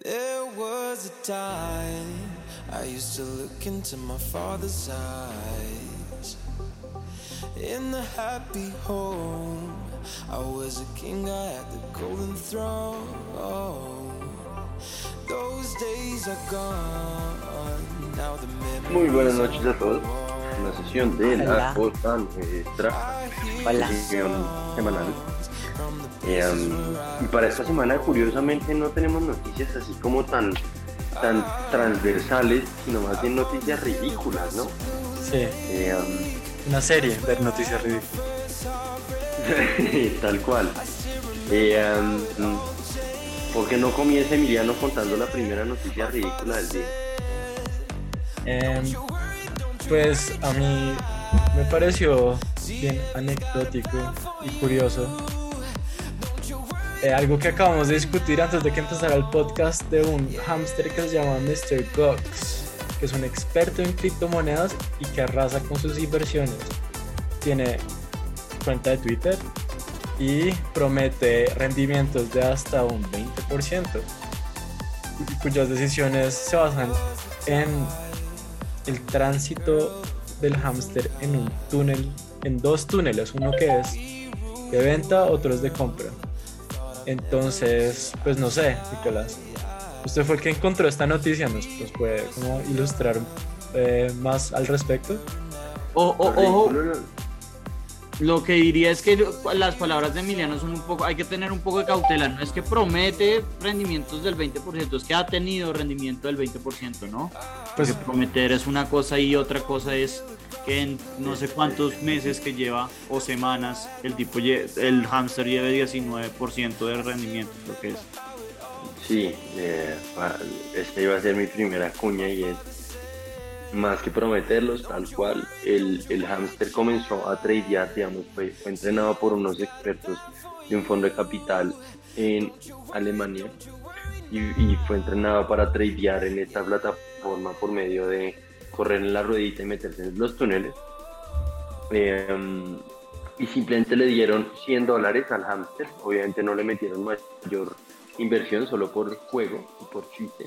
There was a time I used to look into my father's eyes. In the happy home, I was a king, I had the golden throne. Those days are gone. Now the memories Muy buenas noches a todos. Una sesión de la costa nuestra Hola. sesión semanal. Eh, um, y para esta semana, curiosamente, no tenemos noticias así como tan, tan transversales, sino más bien noticias ridículas, ¿no? Sí, Eh, um, una serie, ver noticias ridículas. Tal cual. Eh, um, ¿Por qué no comienza Emiliano contando la primera noticia ridícula del día? Em, pues a mí me pareció bien anecdótico y curioso. Eh, algo que acabamos de discutir antes de que empezara el podcast de un hámster que se llama Mr. Gox, que es un experto en criptomonedas y que arrasa con sus inversiones. Tiene cuenta de Twitter y promete rendimientos de hasta un 20%, y cuyas decisiones se basan en el tránsito del hámster en un túnel, en dos túneles, uno que es de venta, otro es de compra. Entonces, pues no sé, Nicolás, usted fue el que encontró esta noticia, ¿nos, puede como ilustrar eh, más al respecto? O- o- Lo ojo, lo que diría es que las palabras de Emiliano son un poco, hay que tener un poco de cautela, no es que promete rendimientos del 20%, es que ha tenido rendimiento del 20%, ¿no? Pues Porque prometer es una cosa y otra cosa es que en no sé cuántos meses que lleva o semanas el tipo, lle- el hámster lleve 19% de rendimiento, lo que es. Sí, eh, esta iba a ser mi primera cuña y es más que prometerlos, tal cual. El, el hámster comenzó a tradear, digamos, fue, fue entrenado por unos expertos de un fondo de capital en Alemania y, y fue entrenado para tradear en esta plataforma por medio de correr en la ruedita y meterse en los túneles. Eh, y simplemente le dieron 100 dólares al hámster, obviamente no le metieron mayor inversión solo por juego y por chiste.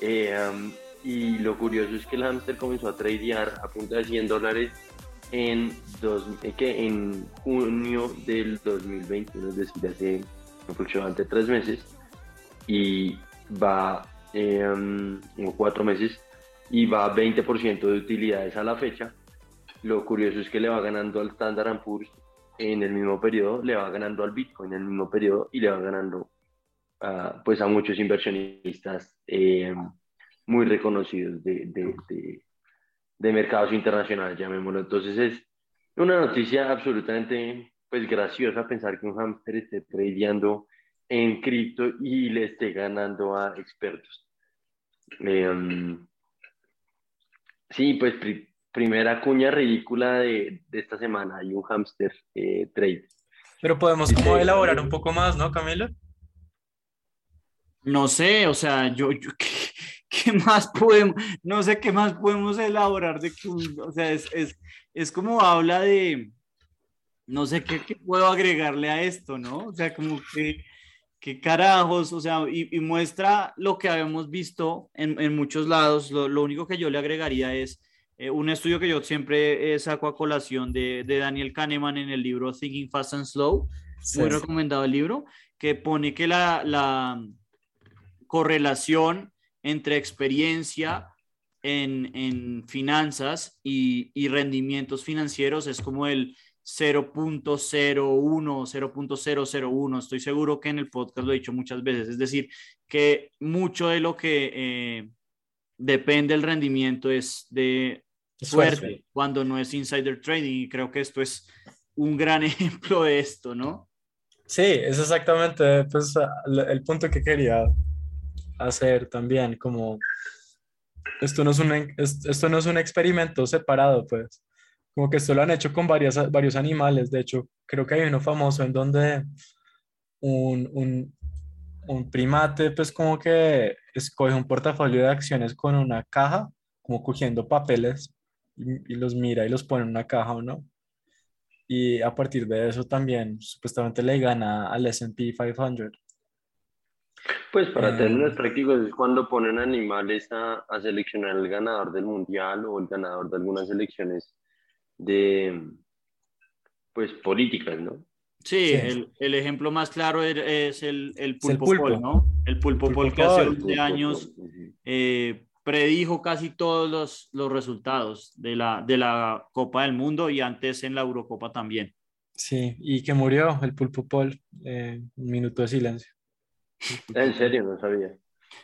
Eh, um, y lo curioso es que el hámster comenzó a tradear a punta de 100 dólares en, dos, eh, que en junio del 2021, es decir, hace aproximadamente tres meses, y va, eh, um, o cuatro meses, y va a 20% de utilidades a la fecha. Lo curioso es que le va ganando al Standard Poor's en el mismo periodo, le va ganando al Bitcoin en el mismo periodo y le va ganando a, pues a muchos inversionistas eh, muy reconocidos de, de, de- de mercados internacionales, llamémoslo. Entonces es una noticia absolutamente pues graciosa pensar que un hámster esté tradeando en cripto y le esté ganando a expertos. Eh, sí, pues pri- primera cuña ridícula de, de esta semana, hay un hámster eh, trade. Pero podemos como elaborar un poco más, ¿no, Camilo? No sé, o sea, yo, yo ¿qué, más podemos, no sé qué más podemos elaborar de que, o sea, es, es, es como habla de, no sé qué, qué puedo agregarle a esto, ¿no? O sea, como que, qué carajos, o sea, y, y muestra lo que habíamos visto en, en muchos lados. Lo, lo único que yo le agregaría es eh, un estudio que yo siempre eh, saco a colación de, de Daniel Kahneman en el libro Thinking Fast and Slow Sí. muy recomendado el libro, que pone que la, la correlación entre experiencia en, en finanzas y, y rendimientos financieros es como el 0.01, 0.001. Estoy seguro que en el podcast lo he dicho muchas veces. Es decir, que mucho de lo que eh, depende del rendimiento es de Suerte. cuando no es insider trading. Y creo que esto es un gran ejemplo de esto, ¿no? Sí, es exactamente pues, el el punto que quería hacer también, como esto no es un, es- esto no es un experimento separado, pues, como que esto lo han hecho con varias, varios animales, de hecho, creo que hay uno famoso en donde un, un, un primate, pues, como que escoge un portafolio de acciones con una caja, como cogiendo papeles y, y los mira y los pone en una caja o no. Y a partir de eso también supuestamente le gana al S&P 500. Pues para Eh, términos prácticos es cuando ponen animales a, a seleccionar el ganador del mundial o el ganador de algunas elecciones de, pues, políticas, ¿no? Sí, Sí. El, el ejemplo más claro er- es el, el Es el pulpo, pulpo. Pol, ¿no? El pulpo, Pulpo Pol que hace Pol. 11 años eh, predijo casi todos los, los resultados de la, de la Copa del Mundo y antes en la Eurocopa también. Sí, y que murió el pulpo Paul. eh, un minuto de silencio. Ah, En serio, no sabía.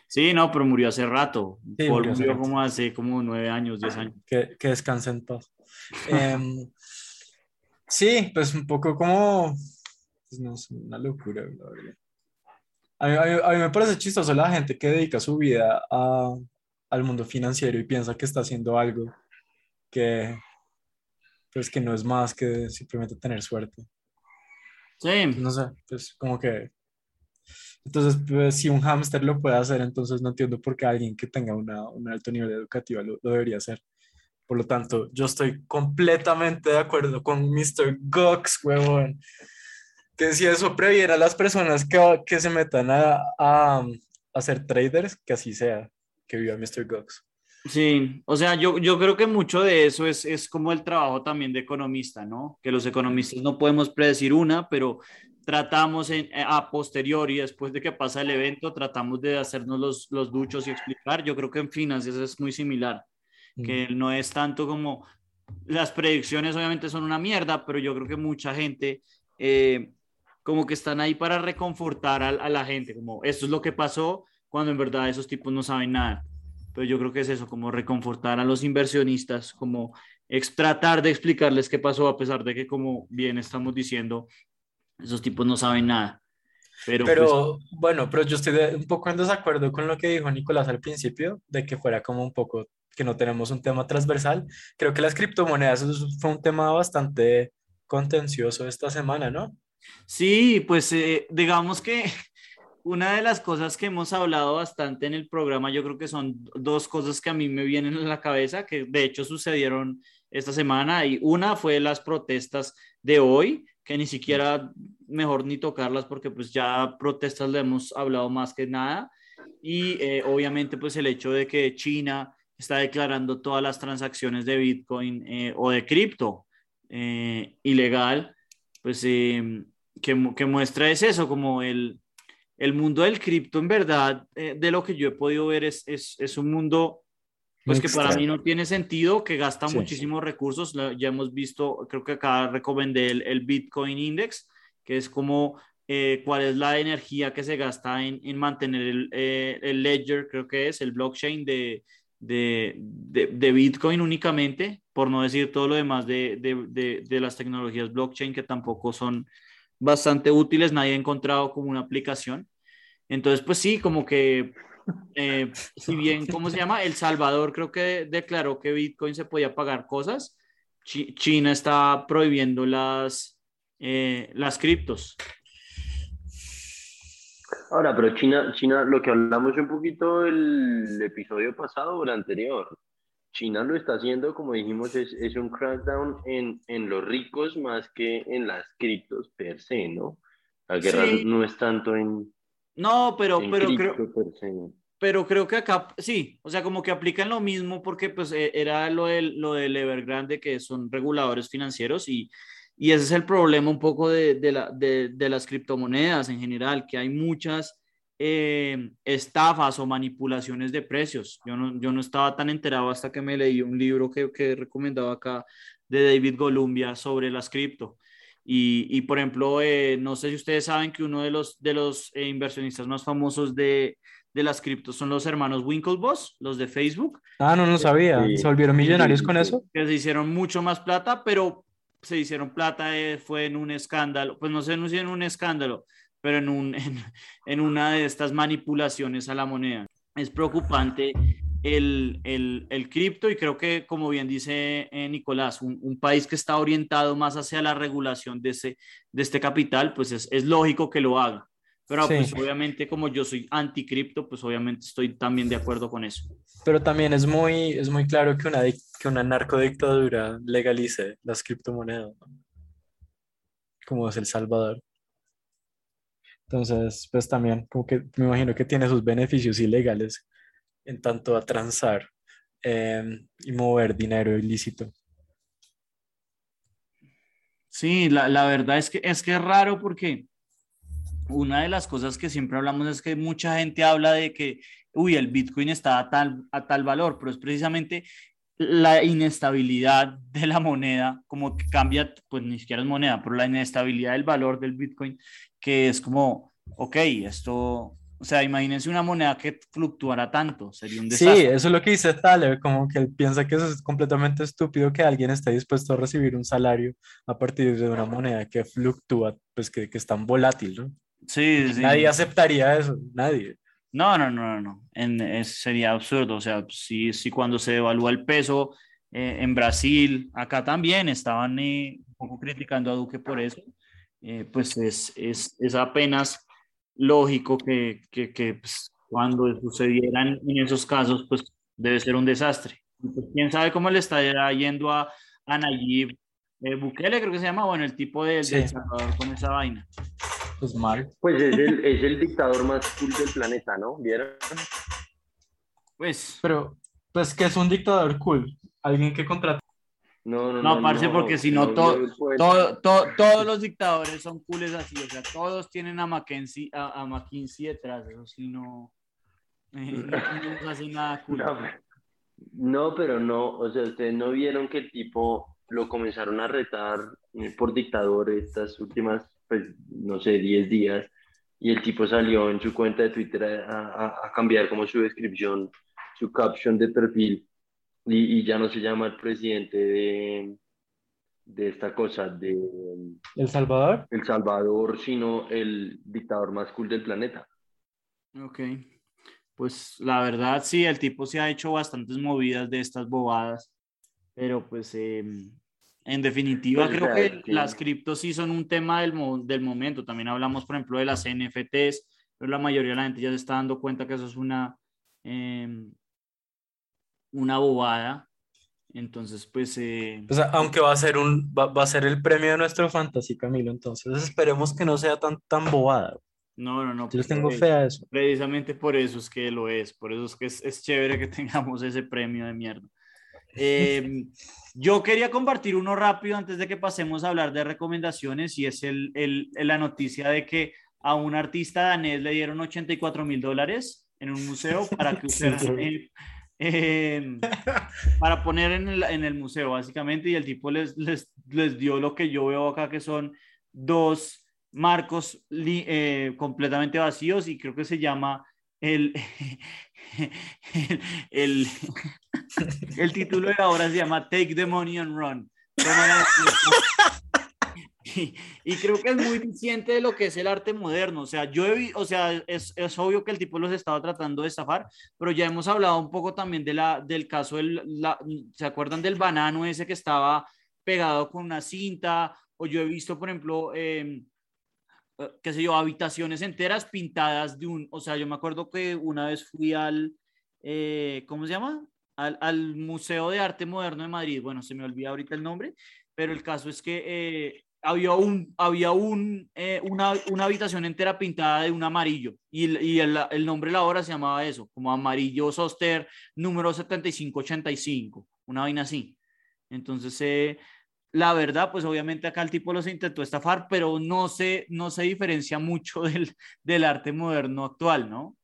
Sí, no, pero murió hace rato. Sí, Paul murió hace murió rato. como hace como nueve años, diez años. Que, que descanse en paz. Em, sí, pues un poco como. pues no sé, una locura, la verdad. A mí, a mí- a mí me parece chistoso la gente que dedica su vida a- al mundo financiero y piensa que está haciendo algo que, pues que no es más que simplemente tener suerte. Sí, No sé, pues como que... Entonces, pues, si un hámster lo puede hacer, entonces no entiendo por qué alguien que tenga una, un alto nivel educativo lo, lo debería hacer. Por lo tanto, yo estoy completamente de acuerdo con Mr. Gox, huevón. Que si eso previene a las personas que, que se metan a, a, a ser traders, que así sea, que viva Mr. Gox. Sí, o sea, yo, yo creo que mucho de eso es, es como el trabajo también de economista, ¿no? Que los economistas no podemos predecir una, pero tratamos en, a posteriori, después de que pasa el evento, tratamos de hacernos los, los duchos y explicar. Yo creo que en finanzas es muy similar, que no es tanto como las predicciones obviamente son una mierda, pero yo creo que mucha gente eh, como que están ahí para reconfortar a, a la gente, como esto es lo que pasó, cuando en verdad esos tipos no saben nada pero yo creo que es eso, como reconfortar a los inversionistas, como ex tratar de explicarles qué pasó, a pesar de que, como bien estamos diciendo, esos tipos no saben nada. Pero, pues, bueno, pero yo estoy de- un poco en desacuerdo con lo que dijo Nicolás al principio, de que fuera como un poco que no tenemos un tema transversal. Creo que las criptomonedas fue un tema bastante contencioso esta semana, ¿no? sí, pues eh, digamos que una de las cosas que hemos hablado bastante en el programa, yo creo que son dos cosas que a mí me vienen a la cabeza, que de hecho sucedieron esta semana, y una fue las protestas de hoy, que ni siquiera mejor ni tocarlas porque pues ya protestas le hemos hablado más que nada, y eh, obviamente pues el hecho de que China está declarando todas las transacciones de Bitcoin eh, o de cripto eh, ilegal, pues eh, que, que muestra es eso, como el, el mundo del cripto, en verdad, de lo que yo he podido ver, es, es, es un mundo pues que para mí no tiene sentido, que gasta Sí. muchísimos recursos. Ya hemos visto, creo que acá recomendé el, el Bitcoin Index, que es como eh, cuál es la energía que se gasta en, en mantener el, eh, el ledger, creo que es el blockchain de, de, de, de Bitcoin únicamente, por no decir todo lo demás de, de, de, de las tecnologías blockchain que tampoco son bastante útiles, nadie ha encontrado como una aplicación. Entonces, pues sí, como que, eh, si bien, ¿cómo se llama? El Salvador creo que declaró que Bitcoin se podía pagar cosas, Chi- China está prohibiendo las, eh, las criptos. Ahora, pero China, China, lo que hablamos un poquito el episodio pasado o el anterior, China lo está haciendo, como dijimos, es, es un crackdown en, en los ricos más que en las criptos per se, ¿no? La guerra Sí. no es tanto en, No, pero, en pero creo, pero creo que acá sí, o sea, como que aplican lo mismo porque pues eh, era lo del, lo del Evergrande que son reguladores financieros y, y ese es el problema un poco de, de, la, de, de las criptomonedas en general, que hay muchas eh, estafas o manipulaciones de precios. Yo no, yo no estaba tan enterado hasta que me leí un libro que, que recomendaba acá de David Golumbia sobre las cripto. Y, y por ejemplo, eh, no sé si ustedes saben que uno de los, de los eh, inversionistas más famosos de, de las criptos son los hermanos Winklevoss, los de Facebook, Ah, no, no sabía. Sí. ¿Se volvieron millonarios Sí, con eso? que se hicieron mucho más plata, pero se hicieron plata, eh, fue en un escándalo, pues no sé no sé en un escándalo, pero en, un, en, en una de estas manipulaciones a la moneda. Es preocupante el, el, el cripto y creo que, como bien dice eh, Nicolás, un, un país que está orientado más hacia la regulación de, ese, de este capital, pues es, es lógico que lo haga. Pero Sí. pues obviamente como yo soy anticripto, pues obviamente estoy también de acuerdo con eso. Pero también es muy, es muy claro que una, que una narcodictadura legalice las criptomonedas, ¿no? como es El Salvador. Entonces, pues también como que me imagino que tiene sus beneficios ilegales en tanto a transar em, y mover dinero ilícito. Sí, la, la, verdad es que, es que es raro porque una de las cosas que siempre hablamos es que mucha gente habla de que, uy, el Bitcoin está a tal, a tal valor, pero es precisamente la inestabilidad de la moneda, como que cambia, pues ni siquiera es moneda, pero la inestabilidad del valor del Bitcoin, que es como, ok, esto o sea, imagínense una moneda que fluctuara tanto, sería un desastre. Sí, eso es lo que dice Thaler, como que él piensa que eso es completamente estúpido que alguien esté dispuesto a recibir un salario a partir de una moneda que fluctúa, pues que, que es tan volátil, ¿no? Sí, sí. Nadie aceptaría eso, nadie. No, no, no, no, no. En, es, sería absurdo. O sea, si, si cuando se devalúa el peso eh, en Brasil, acá también estaban eh, un poco criticando a Duque por eso, eh, pues es, es, es apenas lógico que, que, que pues, cuando sucedieran en esos casos, pues debe ser un desastre. Pues, ¿Quién sabe cómo le está yendo a, a Nayib eh, Bukele, creo que se llama, bueno, el tipo de, sí. Salvador con esa vaina? Pues mal. Pues es el, es el dictador más cool del planeta, ¿no? ¿Vieron? Pues. Pero, pues que es un dictador cool. Alguien que contrata no, no, no, parce, porque si no, to, to, to, todos los dictadores son cooles así, o sea, todos tienen a Mackenzie, a, a McKinsey detrás, eso sí no, eh, no, no hace nada cool. No, no, pero no, o sea, ustedes no vieron que el tipo lo comenzaron a retar por dictador estas últimas, pues, no sé, 10 días, y el tipo salió en su cuenta de Twitter a, a, a cambiar como su descripción, su caption de perfil y, y, ya no se llama el presidente de, de esta cosa, de El Salvador. El Salvador, sino el dictador más cool del planeta. Ok, pues la verdad sí, el tipo se ha hecho bastantes movidas de estas bobadas, pero pues eh, en definitiva pues, creo o sea, que sí. las criptos sí son un tema del, del momento. También hablamos, por ejemplo, de las NFTs, pero la mayoría de la gente ya se está dando cuenta que eso es una... Eh, una bobada. Entonces, pues... Eh... O sea, aunque va a ser un va, va, a ser el premio de nuestro fantasy, Camilo, entonces esperemos que no sea tan, tan bobada. No, no, no. Yo les tengo fe a eso. Precisamente por eso es que lo es, por eso es que es, es chévere que tengamos ese premio de mierda. Eh, yo quería compartir uno rápido antes de que pasemos a hablar de recomendaciones y es el, el, la noticia de que a un artista danés le dieron 84 mil dólares en un museo para que usted sí, eh, para poner en el, en el, museo, básicamente, y el tipo les, les, les, dio lo que yo veo acá, que son dos marcos eh, completamente vacíos, y creo que se llama el, el, el, el, título de la obra se llama Take the Money and Run. Y, y, creo que es muy consciente de lo que es el arte moderno. O sea, yo he, o sea, es, es, obvio que el tipo los estaba tratando de estafar, pero ya hemos hablado un poco también de la, del caso, del, la, ¿se acuerdan del banano ese que estaba pegado con una cinta? O yo he visto, por ejemplo, eh, qué sé yo, habitaciones enteras pintadas de un, o sea, yo me acuerdo que una vez fui al, eh, ¿cómo se llama? Al, al, Museo de Arte Moderno de Madrid. Bueno, se me olvida ahorita el nombre, pero el caso es que eh, había, un, había un, eh, una, una, habitación entera pintada de un amarillo y, y el, el, nombre de la obra se llamaba eso, como Amarillo Soster número 7585, una vaina así. Entonces, eh, la verdad, pues obviamente acá el tipo los intentó estafar, pero no se, no se diferencia mucho del, del arte moderno actual, ¿no?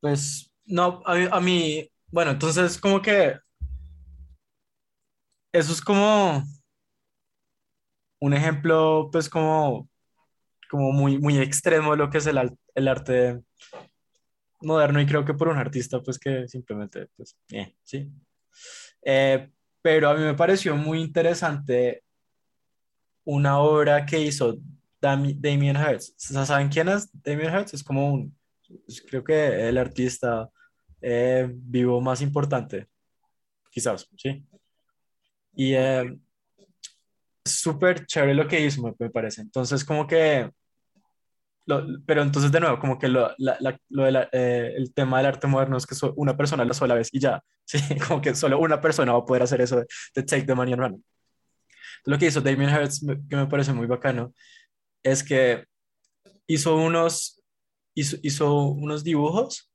Pues no, a, a mí, bueno, entonces como que eso es como un ejemplo, pues como, como muy, muy extremo de lo que es el, el arte moderno y creo que por un artista, pues que simplemente, pues, eh, sí. Eh, pero a mí me pareció muy interesante una obra que hizo Damien Hirst. ¿Saben quién es Damien Hirst? Es como un, creo que el artista eh, vivo más importante, quizás, ¿sí? Y eh, súper chévere lo que hizo, me, me, parece. Entonces, como que, lo, pero entonces de nuevo, como que lo, la, la, lo de eh, el tema del arte moderno es que so, una persona la sola vez y ya, ¿sí? como que solo una persona va a poder hacer eso de, de take the money and run. Lo que hizo Damien Hirst, que me parece muy bacano, es que hizo unos, hizo, hizo unos dibujos.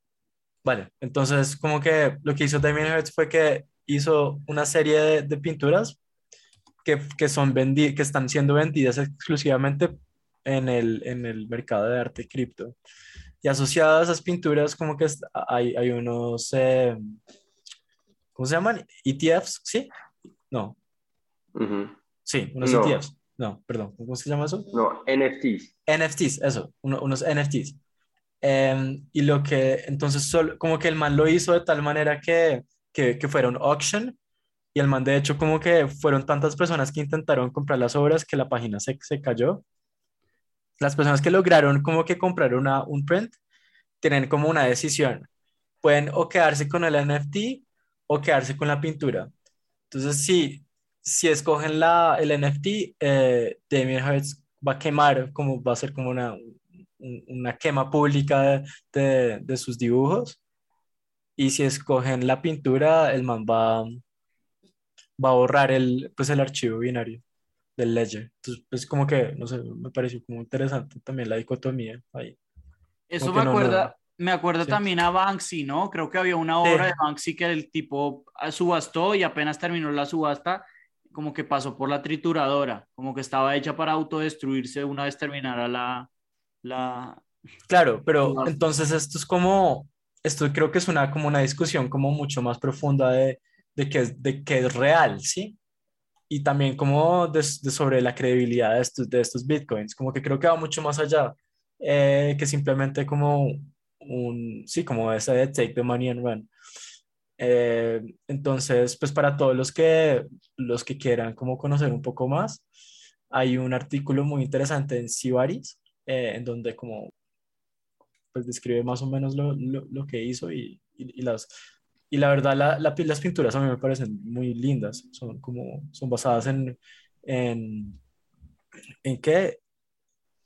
Vale, entonces como que lo que hizo Damien Hirst fue que hizo una serie de, de pinturas que, que, son vendi que están siendo vendidas exclusivamente en el, en el mercado de arte cripto. Y asociadas a esas pinturas como que hay, hay unos, eh, ¿cómo se llaman? ETFs, ¿sí? No. Sí, unos ETFs. No, perdón, ¿cómo se llama eso? No, NFTs. NFTs, eso, unos NFTs. Em, y lo que, entonces, solo, como que el man lo hizo de tal manera que, que, que fuera un auction. Y el man, de hecho, como que fueron tantas personas que intentaron comprar las obras que la página se, se cayó. Las personas que lograron como que comprar una, un print tienen como una decisión. Pueden o quedarse con el NFT o quedarse con la pintura. Entonces, sí, si escogen la, el NFT, eh, Damien Hirst va a quemar, como va a ser como una, una quema pública de, de, sus dibujos. Y si escogen la pintura, el man va, va a borrar el, pues el archivo binario del ledger. Entonces, pues como que, no sé, me pareció como interesante también la dicotomía ahí. Eso me acuerda, me acuerda también a Banksy, ¿no? Creo que había una obra de Banksy que el tipo subastó y apenas terminó la subasta, como que pasó por la trituradora, como que estaba hecha para autodestruirse una vez terminara la... la... Claro, pero entonces esto es como, esto creo que es una, como una discusión como mucho más profunda de, de, que, de que es real, ¿sí? Y también como de, sobre la credibilidad de estos, de estos bitcoins, como que creo que va mucho más allá eh, que simplemente como un, sí, como ese de take the money and run. Eh, entonces, pues para todos los que, los que quieran como conocer un poco más, hay un artículo muy interesante en Sibaris, eh, en donde como pues describe más o menos lo, lo, lo que hizo y, y, y, las... Y la verdad, la, la, las pinturas a mí me parecen muy lindas. Son como, son basadas en, en, ¿en qué?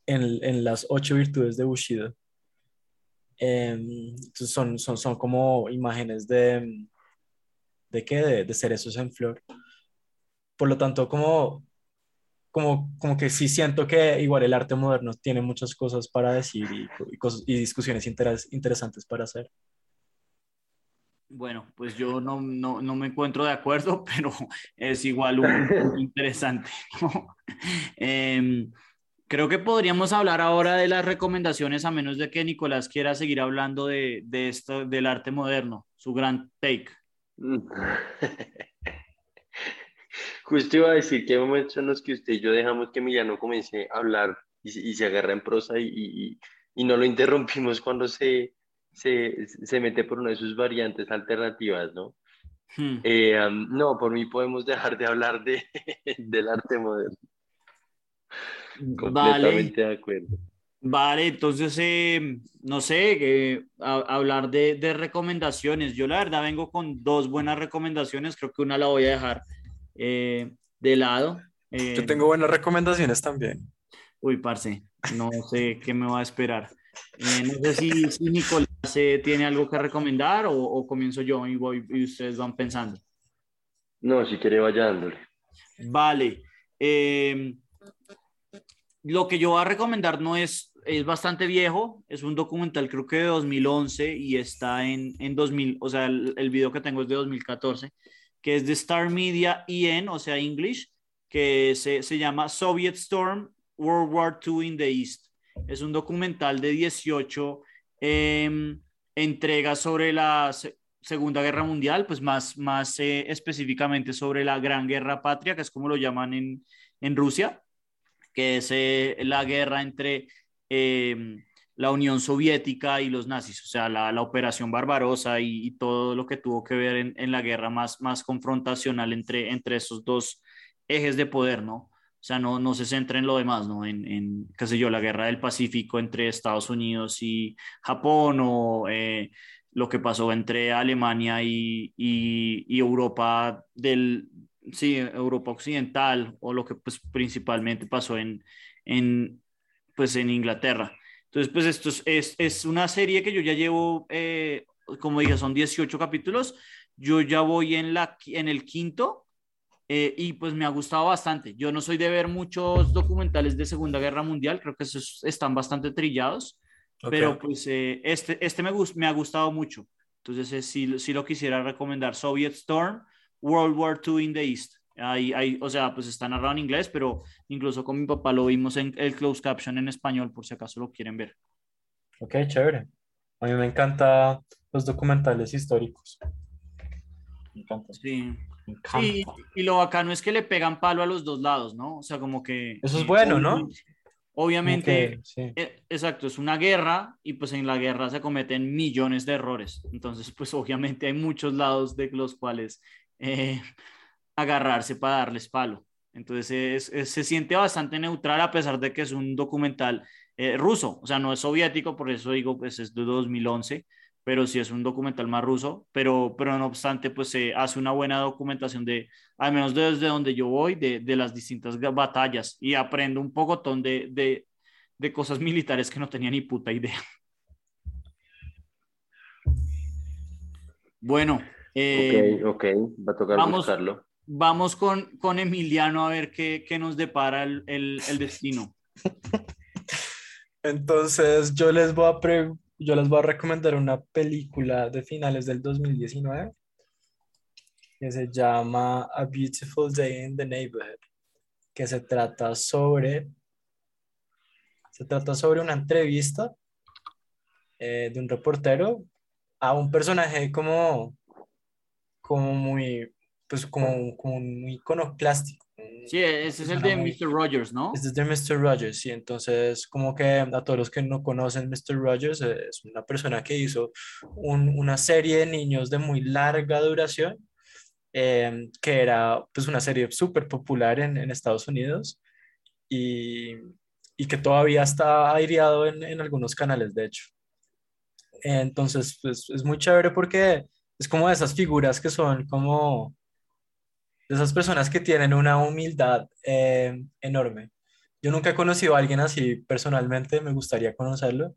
En, en las ocho virtudes de Bushido. Eh, son, son, son como imágenes de, ¿de qué? De, de, cerezos en flor. Por lo tanto, como, como, como que sí siento que igual el arte moderno tiene muchas cosas para decir y, y, cosas, y discusiones interes, interesantes para hacer. Bueno, pues yo no, no, no, me encuentro de acuerdo, pero es igual un, interesante. eh, Creo que podríamos hablar ahora de las recomendaciones, a menos de que Nicolás quiera seguir hablando de, de esto, del arte moderno, su gran take. Justo iba a decir que hay momentos en los que usted y yo dejamos que Emiliano comience a hablar y, y se agarra en prosa y, y, y, no lo interrumpimos cuando se, se, se, mete por una de sus variantes alternativas, ¿no? Hmm. Eh, um, no, por mí podemos dejar de hablar de, del arte moderno. Completamente de acuerdo. Vale, entonces, eh, no sé, eh, a, hablar de, de, recomendaciones. Yo la verdad vengo con dos buenas recomendaciones, creo que una la voy a dejar eh, de lado. Yo tengo buenas recomendaciones también. Uy, parce, no sé qué me va a esperar. No sé si, si Nicolás tiene algo que recomendar o, o, comienzo yo y, voy, y ustedes van pensando. No, si quiere vaya dándole. Vale. Eh, lo que yo voy a recomendar no es, es bastante viejo, es un documental creo que de 2011 y está en, en 2000, o sea, el, el video que tengo es de 2014, que es de Star Media EN, o sea, English, que se, se llama Soviet Storm, World War II in the East. Es un documental de 18 eh, entregas sobre la Segunda Guerra Mundial, pues más, más eh, específicamente sobre la Gran Guerra Patria, que es como lo llaman en, en Rusia que es eh, la guerra entre eh, la Unión Soviética y los nazis, o sea, la, la operación Barbarosa y, y, todo lo que tuvo que ver en, en, la guerra más, más confrontacional entre, entre esos dos ejes de poder, ¿no? O sea, no, no se centra en lo demás, ¿no? En, en, qué sé yo, la guerra del Pacífico entre Estados Unidos y Japón o eh, lo que pasó entre Alemania y, y, y Europa del, sí, Europa Occidental o lo que pues principalmente pasó en, en, pues, en Inglaterra. Entonces, pues esto es, es, es una serie que yo ya llevo, eh, como dije, son 18 capítulos, yo ya voy en, la, en el quinto, eh, y pues me ha gustado bastante. Yo no soy de ver muchos documentales de Segunda Guerra Mundial, creo que esos están bastante trillados, pero pues eh, este, este me, me ha gustado mucho. Entonces eh, sí, sí lo quisiera recomendar. Soviet Storm, World War II in the East. Ahí, ahí, o sea, pues está narrado en inglés, pero incluso con mi papá lo vimos en el closed caption en español, por si acaso lo quieren ver. Ok, chévere. A mí me encantan los documentales históricos. Me encanta. Sí. Sí, y lo bacano es que le pegan palo a los dos lados, ¿no? O sea, como que... Eso es bueno, ¿no? Obviamente, eh, exacto, es una guerra y pues en la guerra se cometen millones de errores. Entonces, pues obviamente hay muchos lados de los cuales eh, agarrarse para darles palo. Entonces se siente bastante neutral a pesar de que es un documental eh, ruso, o sea, no es soviético, por eso digo, pues es de 2011, pero sí es un documental más ruso, pero, pero no obstante, pues se hace una buena documentación de, al menos desde donde yo voy, de, de las distintas batallas y aprendo un poco de, de, de cosas militares que no tenía ni puta idea. Bueno. Eh, ok, ok, va a tocar vamos, buscarlo. Vamos con, con Emiliano a ver qué, qué nos depara el, el, el destino. Entonces, yo les voy a pre yo les voy a recomendar una película de finales del 2019 que se llama A Beautiful Day in the Neighborhood, que se trata sobre, se trata sobre una entrevista eh, de un reportero a un personaje como, como muy, pues como, como muy iconoclástico, Sí, ese es el de Mr. Rogers, ¿no? Ese es de Mr. Rogers, sí. Entonces, como que a todos los que no conocen Mr. Rogers, eh, es una persona que hizo una serie de niños de muy larga duración, em, que era pues una serie súper popular en, en, Estados Unidos y, y, que todavía está aireado en, en algunos canales, de hecho. Entonces, pues es muy chévere porque es como de esas figuras que son como esas personas que tienen una humildad eh, enorme. Yo nunca he conocido a alguien así personalmente, me gustaría conocerlo.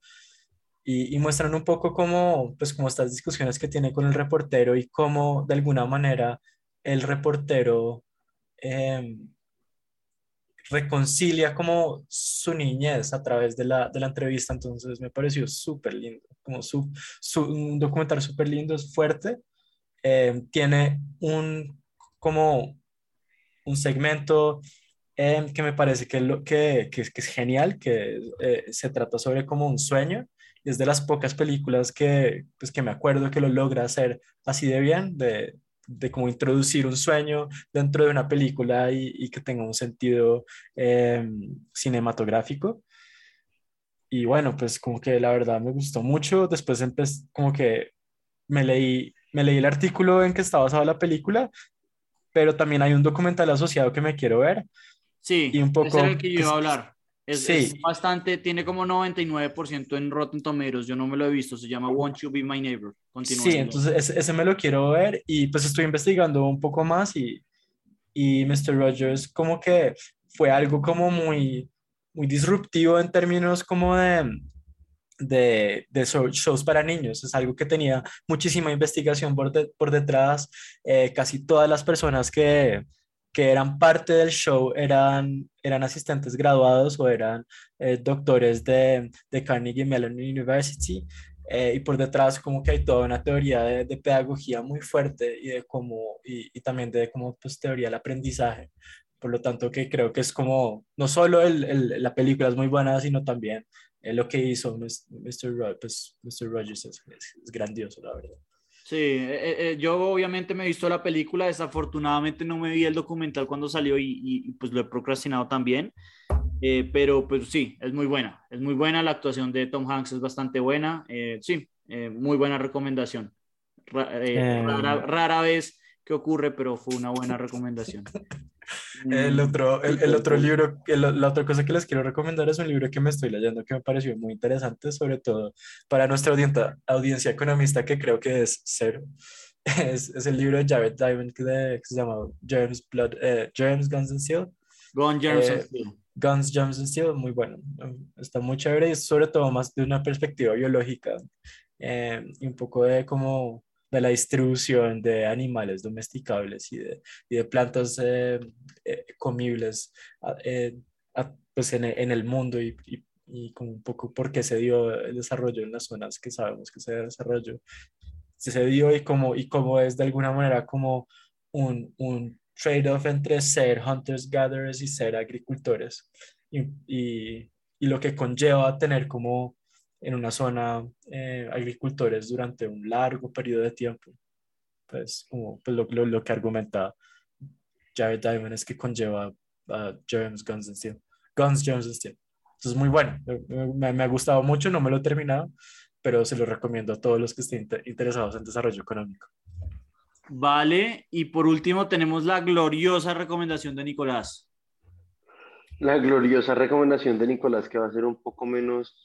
Y, muestran un poco cómo, pues, como estas discusiones que tiene con el reportero y cómo de alguna manera el reportero em, reconcilia como su niñez a través de la, de la entrevista. Entonces me pareció súper lindo, como su, su, un documental súper lindo, es fuerte. Em, tiene un como un segmento em, que me parece que, lo, que, que, que es genial, que eh, se trata sobre como un sueño. Y es de las pocas películas que, pues, que me acuerdo que lo logra hacer así de bien, de, de como introducir un sueño dentro de una película y, y que tenga un sentido em, cinematográfico. Y bueno, pues como que la verdad me gustó mucho. Después empecé, como que me leí, me leí el artículo en que estaba basada la película pero también hay un documental asociado que me quiero ver. Sí, y un poco, es el que yo iba a hablar. Es, sí. bastante, tiene como 99% en Rotten Tomatoes, yo no me lo he visto, se llama Won't You Be My Neighbor. sí, entonces ese, me lo quiero ver y pues estoy investigando un poco más y, y Mr. Rogers como que fue algo como muy, muy disruptivo en términos como de, de, de, shows para niños. Es algo que tenía muchísima investigación por, por detrás. Eh, casi todas las personas que, que, eran parte del show eran, eran asistentes graduados o eran eh, doctores de, de, Carnegie Mellon University. Eh, y por detrás como que hay toda una teoría de, de pedagogía muy fuerte y, de cómo, y, y también de como pues, teoría del aprendizaje. Por lo tanto, que creo que es como, no solo el, el, la película es muy buena, sino también lo que hizo Mr. pues, Mr. Rogers es, grandioso, la verdad. Sí, eh, eh, eh, yo obviamente me he visto la película, desafortunadamente no me vi el documental cuando salió y, y pues lo he procrastinado también, pero pues sí, es muy buena, es muy buena, la actuación de Tom Hanks es bastante buena, sí, muy buena recomendación. Rara, rara, vez que ocurre, pero fue una buena recomendación. El otro, el, otro libro, la otra cosa que les quiero recomendar es un libro que me estoy leyendo que me pareció muy interesante, sobre todo para nuestra audiencia, audiencia economista, que creo que es cero. Es, es el libro de Jared Diamond que, se llama James, Blood, eh, James Guns and Steel. Guns, James eh, Steel. Guns, James and Steel, muy bueno. Está muy chévere y sobre todo más de una perspectiva biológica eh, y un poco de cómo de la distribución de animales domesticables y de, y de plantas eh, eh, comibles eh, pues en, en, el mundo y, y, y, como un poco por qué se dio el desarrollo en las zonas que sabemos que se desarrolló. Se dio y como, y como es de alguna manera como un, un trade-off entre ser hunters-gatherers y ser agricultores. Y, y, lo que conlleva tener como en una zona eh, agricultores durante un largo periodo de tiempo. Pues como pues lo, lo, lo, que argumenta Jared Diamond es que conlleva uh, James Guns and Steel. Guns, Jones and Steel. Entonces, muy bueno. Me, me, ha gustado mucho, no me lo he terminado, pero se lo recomiendo a todos los que estén interesados en desarrollo económico. Vale, y por último tenemos la gloriosa recomendación de Nicolás. La gloriosa recomendación de Nicolás que va a ser un poco menos,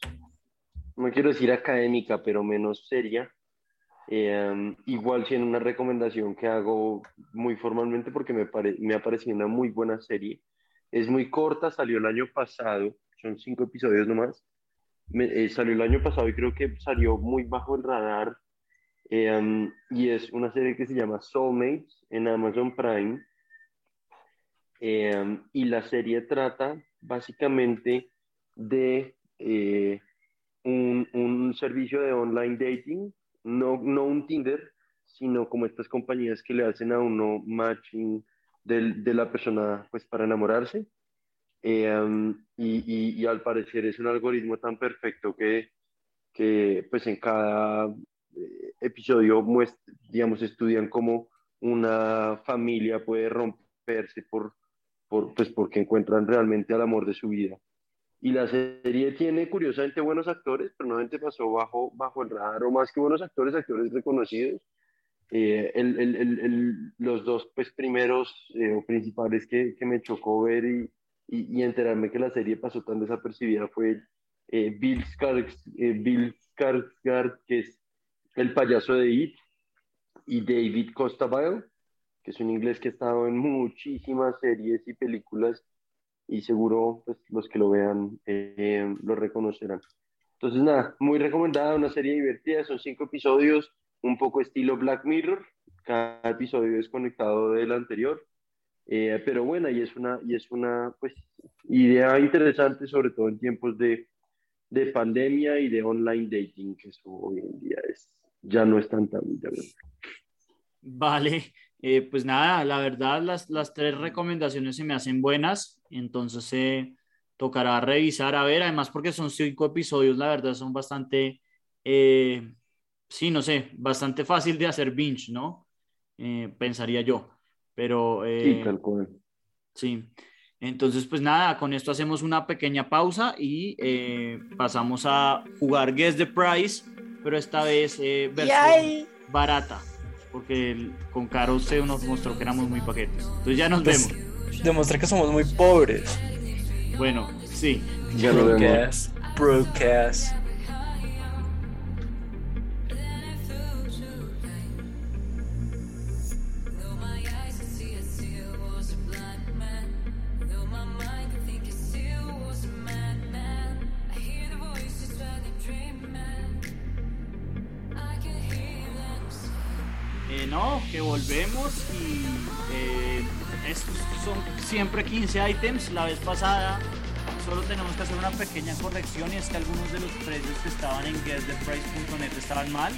no quiero decir académica, pero menos seria. Eh, igual siendo una recomendación que hago muy formalmente porque me, pare, me ha parecido una muy buena serie. Es muy corta, salió el año pasado, son cinco episodios nomás me, eh, salió el año pasado y creo que salió muy bajo el radar. Eh, y es una serie que se llama Soulmates en Amazon Prime. Eh, y la serie trata básicamente de eh, un, un, servicio de online dating, no, no un Tinder, sino como estas compañías que le hacen a uno matching de, la persona pues para enamorarse. Eh, y, y, al parecer es un algoritmo tan perfecto que, que pues en cada eh, episodio digamos, estudian cómo una familia puede romperse por, por, pues porque encuentran realmente al amor de su vida. Y la serie tiene curiosamente buenos actores, pero normalmente pasó bajo, bajo el radar, o más que buenos actores, actores reconocidos. Eh, el, el, el, los dos pues, primeros eh, o principales que, que me chocó ver y, y, y, enterarme que la serie pasó tan desapercibida fue eh, Bill, Skarsgård, eh, Bill Skarsgård, que es el payaso de It, y David Costabile, que es un inglés que ha estado en muchísimas series y películas y seguro pues, los que lo vean eh, lo reconocerán. Entonces nada, muy recomendada, una serie divertida, son cinco episodios, un poco estilo Black Mirror, cada episodio es conectado del anterior eh, pero bueno, y es una, y es una pues, idea interesante, sobre todo en tiempos de, de pandemia y de online dating, que eso hoy en día es, ya no es tan tabú. Vale, eh, pues nada, la verdad las, las tres recomendaciones se me hacen buenas, entonces eh, tocará revisar, a ver, además porque son cinco episodios, la verdad son bastante, eh, sí, no sé, bastante fácil de hacer binge, ¿no? Eh, pensaría yo. Pero... Eh, sí, tal cual. Sí. Entonces, pues nada, con esto hacemos una pequeña pausa y eh, pasamos a jugar Guess the Price, pero esta vez eh, versión barata, porque el, con Caro usted nos mostró que éramos muy paquetes. Entonces ya nos Pues, vemos. Demostré que somos muy pobres. Bueno, sí. Ya lo vemos. Broadcast. Volvemos y eh, estos son siempre 15 items. La vez pasada solo tenemos que hacer una pequeña corrección y es que algunos de los precios que estaban en guesstheprice.net estaban mal.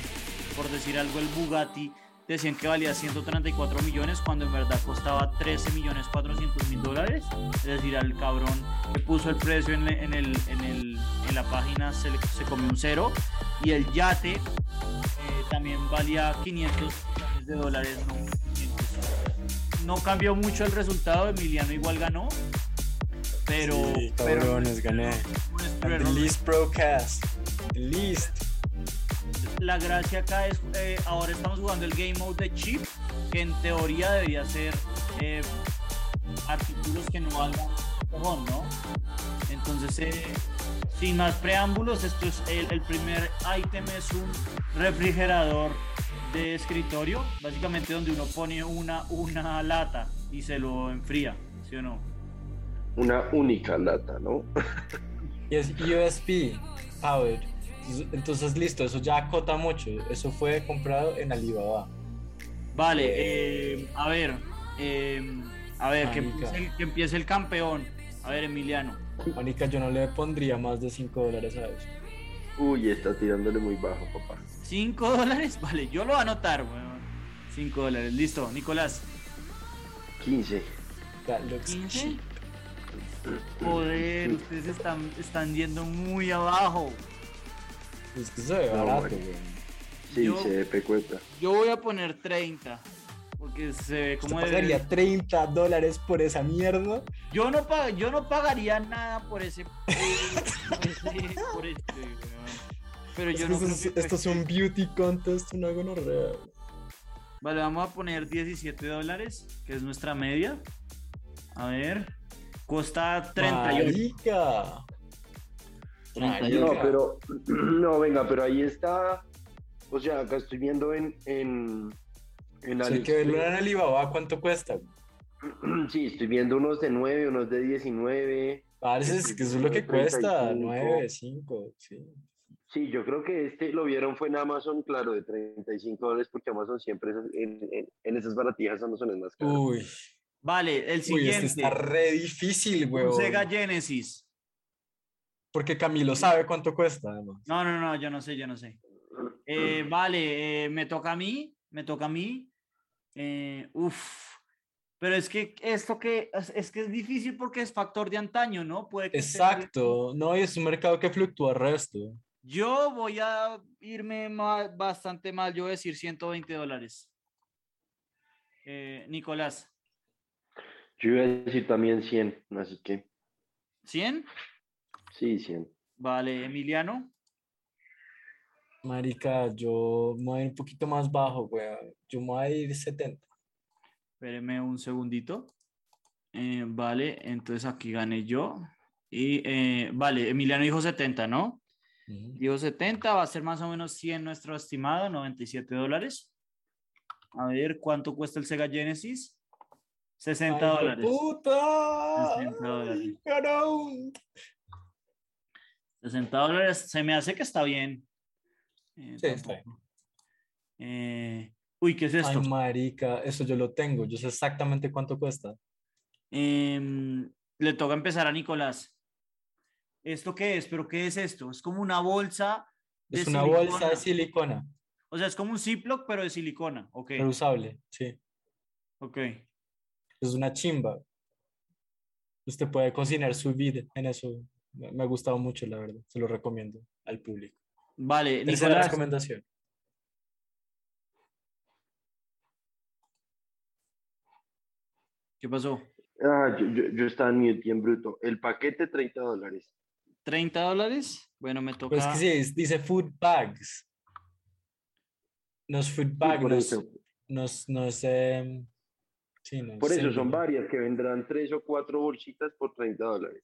Por decir algo, el Bugatti decían que valía 134 millones cuando en verdad costaba 13 millones 400 mil dólares. Es decir, al cabrón que puso el precio en, en, el, en, el, en la página se, se comió un cero. Y el yate eh, también valía 500 millones de dólares. No, 500. no cambió mucho el resultado. Emiliano igual ganó. Pero, Sí, pero cabrones, gané. pero And the least broadcast. The least. La gracia acá es, eh, ahora estamos jugando el game mode de chip, que en teoría debería ser eh, artículos que no valgan cojón, ¿no? Entonces, eh, sin más preámbulos, esto es el, el primer ítem es un refrigerador de escritorio, básicamente donde uno pone una, una lata y se lo enfría, ¿sí o no? Una única lata, ¿no? Y es USB powered. Entonces, listo, eso ya acota mucho. Eso fue comprado en Alibaba. Vale, eh, a ver, eh, a ver, que empiece, el, que empiece el campeón. A ver, Emiliano. Manica, yo no le pondría más de 5 dólares a eso. Uy, está tirándole muy bajo, papá. ¿Cinco dólares? Vale, yo lo voy a anotar, weón. Cinco dólares, listo. Nicolás, 15. That looks 15. cheap. Joder, ustedes están, están yendo muy abajo. Es que se ve No, barato, güey. Sí, Yo- se ve pecueta. Yo voy a poner 30. Porque se ve ¿Usted como de- pagaría 30 dólares por esa mierda? Yo no, pag- yo no pagaría nada por ese. por ese- por este, weón. Pero Es yo que no esto, creo es, que esto es un beauty contest, una gonorrea. Vale, vamos a poner 17 dólares, que es nuestra media. A ver. Cuesta 38. Marica. 38. No, pero. No, venga, pero ahí está. O sea, acá estoy viendo en. En, en Si hay que verlo en. Alibaba, ¿cuánto cuesta? Sí, estoy viendo unos de 9, unos de 19. Parece es que eso es lo que cuesta, 35. 9, 5, sí. Sí, yo creo que este lo vieron fue en Amazon, claro, de 35 dólares, porque Amazon siempre es- en, en, en esas baratijas Amazon es más caro. Uy, Vale, el uy, siguiente. este está re difícil, weón. Sega Genesis. Porque Camilo sabe cuánto cuesta, además. No, no, no, yo no sé, yo no sé. Eh, vale, eh, me toca a mí, me toca a mí. Eh, uf. Pero es que esto que es, es que es difícil porque es factor de antaño, ¿no? Puede que. Exacto, no, y es un mercado que fluctúa resto. Yo voy a irme ma- bastante mal, yo voy a decir 120 dólares. Eh, Nicolás, Yo iba a decir también 100, así que ¿100? Sí, 100. Vale, Emiliano, Marica, yo me voy a ir un poquito más bajo, weón. Yo me voy a ir 70. espéreme un segundito. Eh, vale, entonces aquí gané yo. Y eh, vale, Emiliano dijo 70, ¿no? Ujú. Dijo 70, va a ser más o menos 100 nuestro estimado, 97 dólares. A ver, ¿cuánto cuesta el Sega Genesis? 60 ¡Ay, dólares. ¡Puta! 60 dólares. Ay. 60 dólares, se me hace que está bien. Eh, Sí, está bien. Eh, uy, ¿qué es Ay, esto? marica, eso yo lo tengo. Yo sé exactamente cuánto cuesta. Em, le toca empezar a Nicolás. ¿Esto qué es? ¿Pero qué es esto? Es como una bolsa de Es una silicona. bolsa de silicona, O sea, es como un Ziploc, pero de silicona. Ok, reusable, sí. ok. Es una chimba. Usted puede cocinar su vida en eso. Me me ha gustado mucho, la verdad. Se lo recomiendo al público. Vale, Tercera Nicolás. recomendación. ¿Qué pasó? Ah, yo, yo, yo estaba en mute bien bruto. El paquete 30 dólares. ¿30 dólares? Bueno, me toca. Pues que sí, es- dice food bags. No es food bag, por no es, eso. no es, no es, em, sí, no Por eso son single. varias que vendrán tres o cuatro bolsitas por 30 dólares.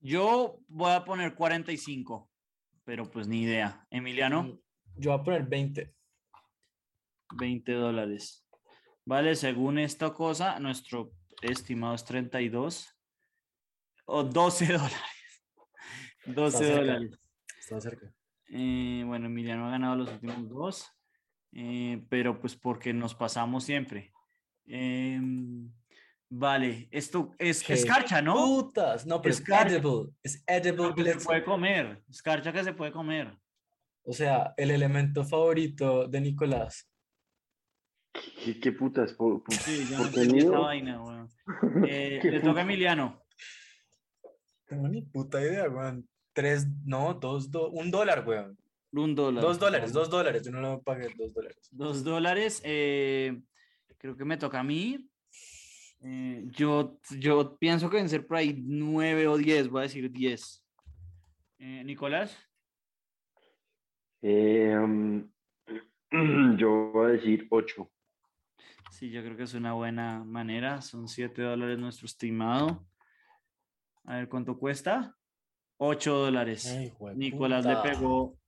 Yo voy a poner 45, pero pues ni idea. Emiliano, Yo voy a poner 20. 20 dólares. Vale, según esta cosa, nuestro estimado es 32 o 12 dólares. 12 Está dólares. Está cerca. Eh, bueno, Emiliano ha ganado los últimos dos, eh, pero pues porque nos pasamos siempre. Em, vale, esto es ¿Qué? escarcha, ¿no? Putas, no, pero es edible. Es edible que se puede comer, escarcha que se puede comer. O sea, el elemento favorito de Nicolás. ¿Qué, qué putas? ¿Por, por- Sí, yo no qué esta vaina, weón. Eh, le toca a. Emiliano. Tengo ni puta idea, weón. Tres, no, dos, do- un dólar, weón. Un dólar. Dos dólares, dos dólares. Yo no lo pagué, dos dólares. Dos dólares. eh, creo que me toca a mí. Eh, yo, yo pienso que deben ser por ahí nueve o diez, voy a decir diez. Eh, Nicolás, Eh, um, yo voy a decir 8. sí, yo creo que es una buena manera. Son siete dólares nuestro estimado. A ver cuánto cuesta. Ocho dólares. Ay, Nicolás le pegó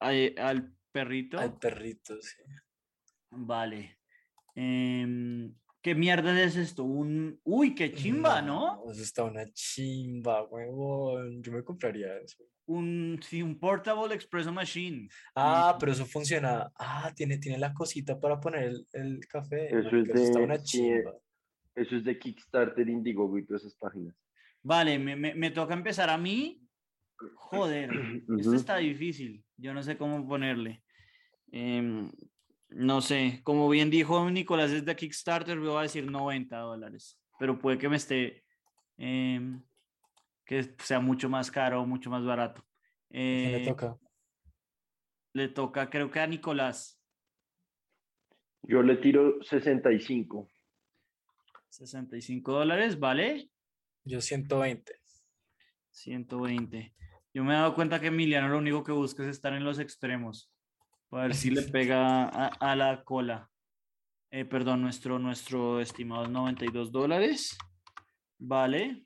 a- al perrito. Al perrito, sí. Vale. Em, ¿Qué mierda es esto? Un... Uy, qué chimba, ¿no? Eso está una chimba, huevón. Yo me compraría eso. Un, sí, un Portable Espresso Machine. Ah, pero eso funciona. Ah, tiene, tiene la cosita para poner el, el café. Eso es está una chimba. Eso es de Kickstarter, Indiegogo y todas esas páginas. Vale, me, me- me toca empezar a mí. Joder, esto está difícil. Yo no sé cómo ponerle. Em, no sé, como bien dijo Nicolás desde Kickstarter, voy a decir 90 dólares. Pero puede que me esté, em, que sea mucho más caro o mucho más barato. ¿Quién le Eh, toca? le toca, creo que a Nicolás, Yo le tiro 65. 65 dólares, ¿vale? Yo 120. 120. Yo me he dado cuenta que Emiliano lo único que busca es estar en los extremos. A ver si le pega a, a la cola. Eh, perdón, nuestro, nuestro estimado es 92 dólares. Vale.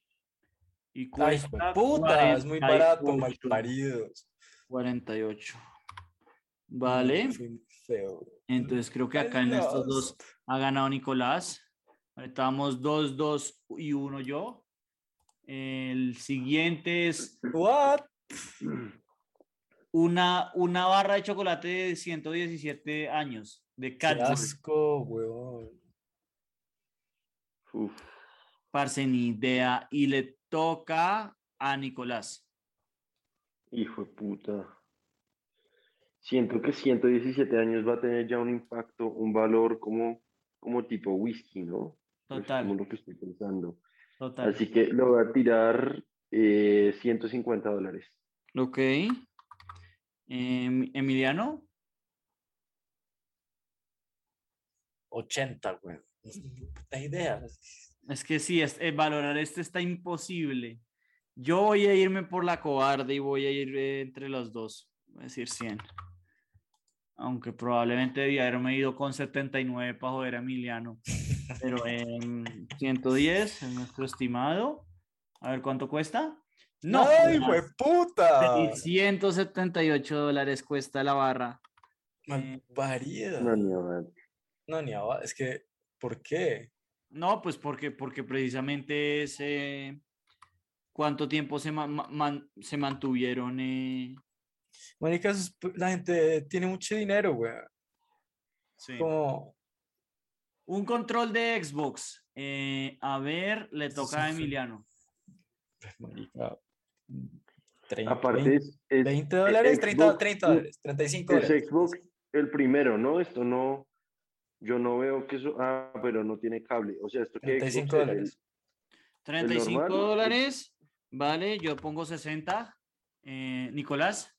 Y Ay, cuesta puta, es muy barato, 48. malparidos. 48. Vale. Entonces creo que acá en estos dos ha ganado Nicolás. Vamos 2, 2 y 1 yo. El siguiente es What? una, una barra de chocolate de 117 años de Qué Cadbury. asco, huevón. Uf. Parce, ni idea. Y le toca a Nicolás. Hijo de puta. Siento que 117 años va a tener ya un impacto, un valor como, como tipo whisky, ¿no? Es como Total, lo que estoy pensando. total. Así que lo voy a tirar eh, 150 dólares. Ok. Em, Emiliano, 80, güey. Puta idea. es que sí, es, eh, valorar este está imposible. Yo voy a irme por la cobarde y voy a ir eh, entre los dos. Voy a decir 100. Aunque probablemente debía haberme ido con 79 para joder a Emiliano. Pero en 110 es nuestro estimado. A ver cuánto cuesta. No, ¡Ay, güey, puta! 178 dólares cuesta la barra. Malparida. No, ni a. No, ni a- Es que, ¿por qué? No, pues porque, porque precisamente es eh, cuánto tiempo se, ma- ma- man- se mantuvieron. eh, Marica, la gente tiene mucho dinero, güey. sí. Como, Un control de Xbox. eh, a ver, le toca a Emiliano. marica, 30, Aparte 20, es, es- 20 dólares, 30, Xbox, 30 dólares, 35 Es dólares. Xbox el primero, ¿no? Esto no, yo no veo que eso, ah, pero no tiene cable. O sea, esto que 35 Xbox es el- dólares. 35 normal? dólares. Vale, yo pongo 60. Eh, Nicolás.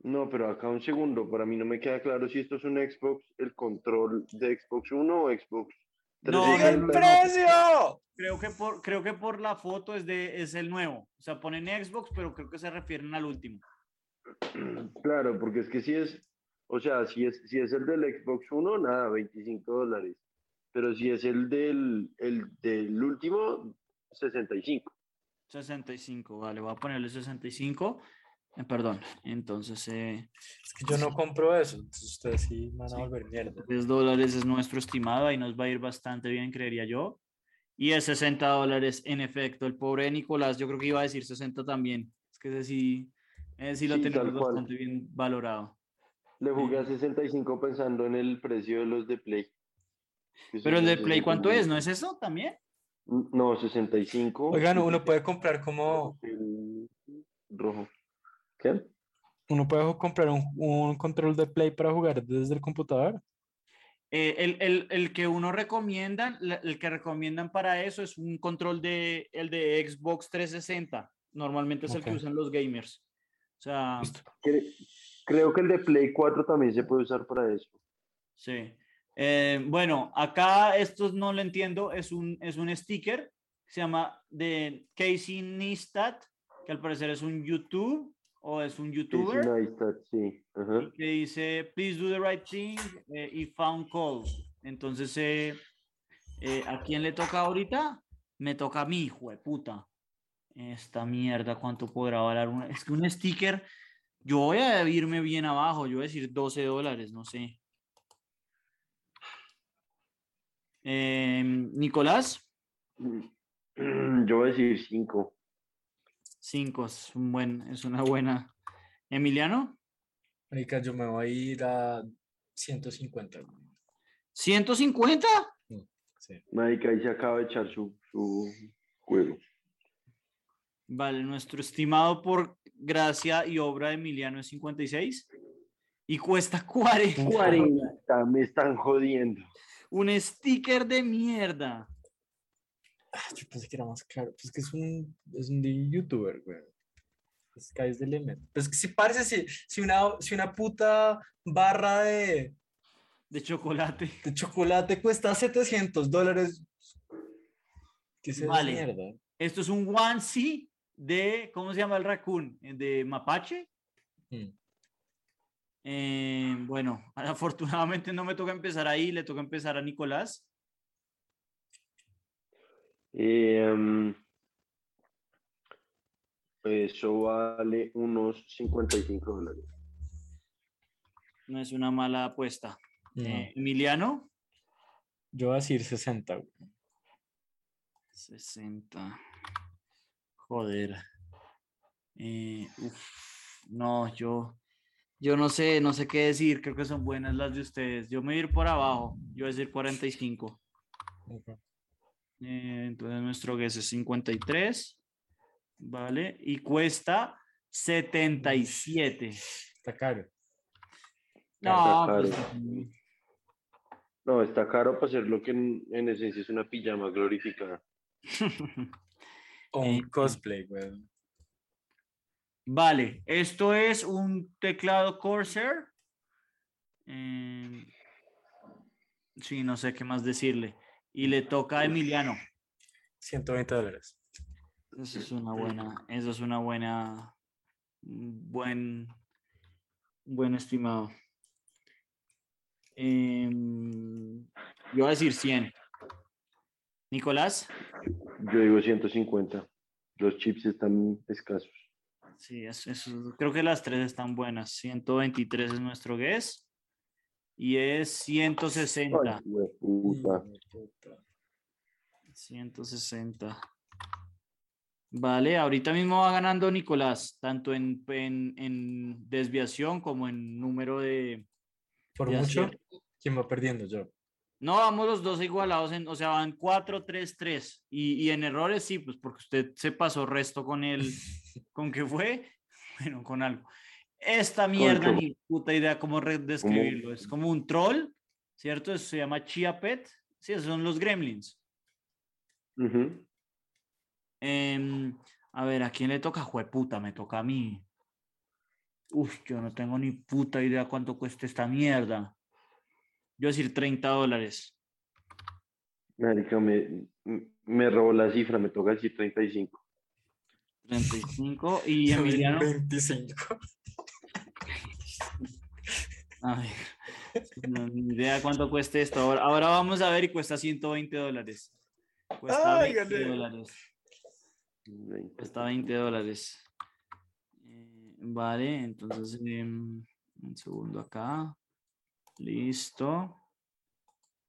No, pero acá un segundo, para mí no me queda claro si esto es un Xbox, el control de Xbox One o Xbox No, ¡Diga el 360. precio! Creo que por, creo que por la foto es, de, es el nuevo. O sea, ponen Xbox, pero creo que se refieren al último. Claro, porque es que si es, o sea, si es, si es el del Xbox One, nada, 25 dólares. Pero si es el del, el del último, 65. 65, vale, voy a ponerle 65. Eh, perdón, entonces eh, Es que yo no compro eso, entonces ustedes sí van a Sí. volver mierda. 10 dólares es nuestro estimado, ahí nos va a ir bastante bien, creería yo. Y es 60 dólares, en efecto. El pobre Nicolás, yo creo que iba a decir 60 también. Es que ese sí, ese sí lo Sí, tenemos bastante bien valorado. Le jugué a 65 pensando en el precio de los de Play. Pero el de Play, ¿cuánto es? ¿No 65. es eso también? No, 65. Oigan, uno puede comprar como, El rojo. ¿Qué? uno puede comprar un, un control de Play para jugar desde el computador. Eh, el, el- el que uno recomiendan, el que recomiendan para eso es un control de, el de Xbox 360. Normalmente es el que usan los gamers. O sea, Creo que el de Play 4 también se puede usar para eso. Sí. Eh, bueno, acá estos no lo entiendo. Es un, es un sticker que se llama de Casey Neistat, que al parecer es un YouTube o es un YouTuber, sí. Que dice, please do the right thing eh, y found calls. Entonces, eh, eh, ¿a quién le toca ahorita? Me toca a mí, hijo de puta. Esta mierda, ¿cuánto podrá valer? una- Es que un sticker, yo voy a irme bien abajo, yo voy a decir 12 dólares, no sé. Eh, Nicolás, Yo voy a decir 5. 5 es, un buen, es una buena. Emiliano, Marica, yo me voy a ir a 150. güey. 150. Sí. Marica, ahí se acaba de echar su, su juego. Vale, nuestro estimado por gracia y obra de Emiliano es 56 y cuesta 40. 40, me están jodiendo. Un sticker de mierda. Ah, yo pensé que era más caro. Pues que es un, es un youtuber, güey. Sky's the limit. Pues que si parece, si, si, una, si una puta barra de, De chocolate. de chocolate cuesta 700 dólares. ¿Qué es Vale. mierda? Esto es un onesie de, ¿cómo se llama el raccoon? De mapache. Mm. Eh, bueno, afortunadamente no me toca empezar ahí, le toca empezar a Nicolás. Eh, um, eso vale unos 55 dólares. No es una mala apuesta. No. Eh, Emiliano, Yo voy a decir 60. güey. 60. Joder. Eh, uf, no, yo, yo no sé, no sé qué decir. Creo que son buenas las de ustedes. Yo me voy a ir por abajo. Yo voy a decir 45. Ok. Eh, entonces nuestro guess es 53. Vale. Y cuesta 77. Está caro. No, caro. pues, No, está caro para hacer lo que en, en esencia es una pijama glorificada. O Eh, un cosplay, güey. Vale, esto es un teclado Corsair. Eh, sí, no sé qué más decirle. Y le toca a Emiliano. 120 dólares. Eso es una buena, eso es una buena, buen, buen estimado. Em, yo voy a decir 100. Nicolás, Yo digo 150. Los chips están escasos. sí, es- eso- creo que las tres están buenas. 123 es nuestro guess y es 160. Ay, puta. 160. Vale, ahorita mismo va ganando Nicolás, tanto en, en- en desviación como en número de... Por de mucho, acierto. ¿quién va perdiendo? Yo. No, vamos los dos igualados, en, o sea, van 4, 3, 3. Y, y en errores sí, pues porque usted se pasó resto con el... ¿Con qué fue? Bueno, con algo. Esta mierda, ni puta idea cómo describirlo. Es como un troll, ¿cierto? Eso se llama Chia Pet. Sí, esos son los gremlins. Em, a ver, ¿a quién le toca? Jueputa, me toca a mí. Uf, yo no tengo ni puta idea cuánto cuesta esta mierda. Yo voy a decir 30 dólares. Marica, me, me robó la cifra, me toca decir 35. 35 y Emiliano. 25. A ver, no, ni idea cuánto cuesta esto. Ahora, ahora vamos a ver y cuesta 120 dólares. Cuesta Ay, 20 gané. dólares. 20. Cuesta 20 dólares. Eh, vale, entonces em, un segundo acá. Listo.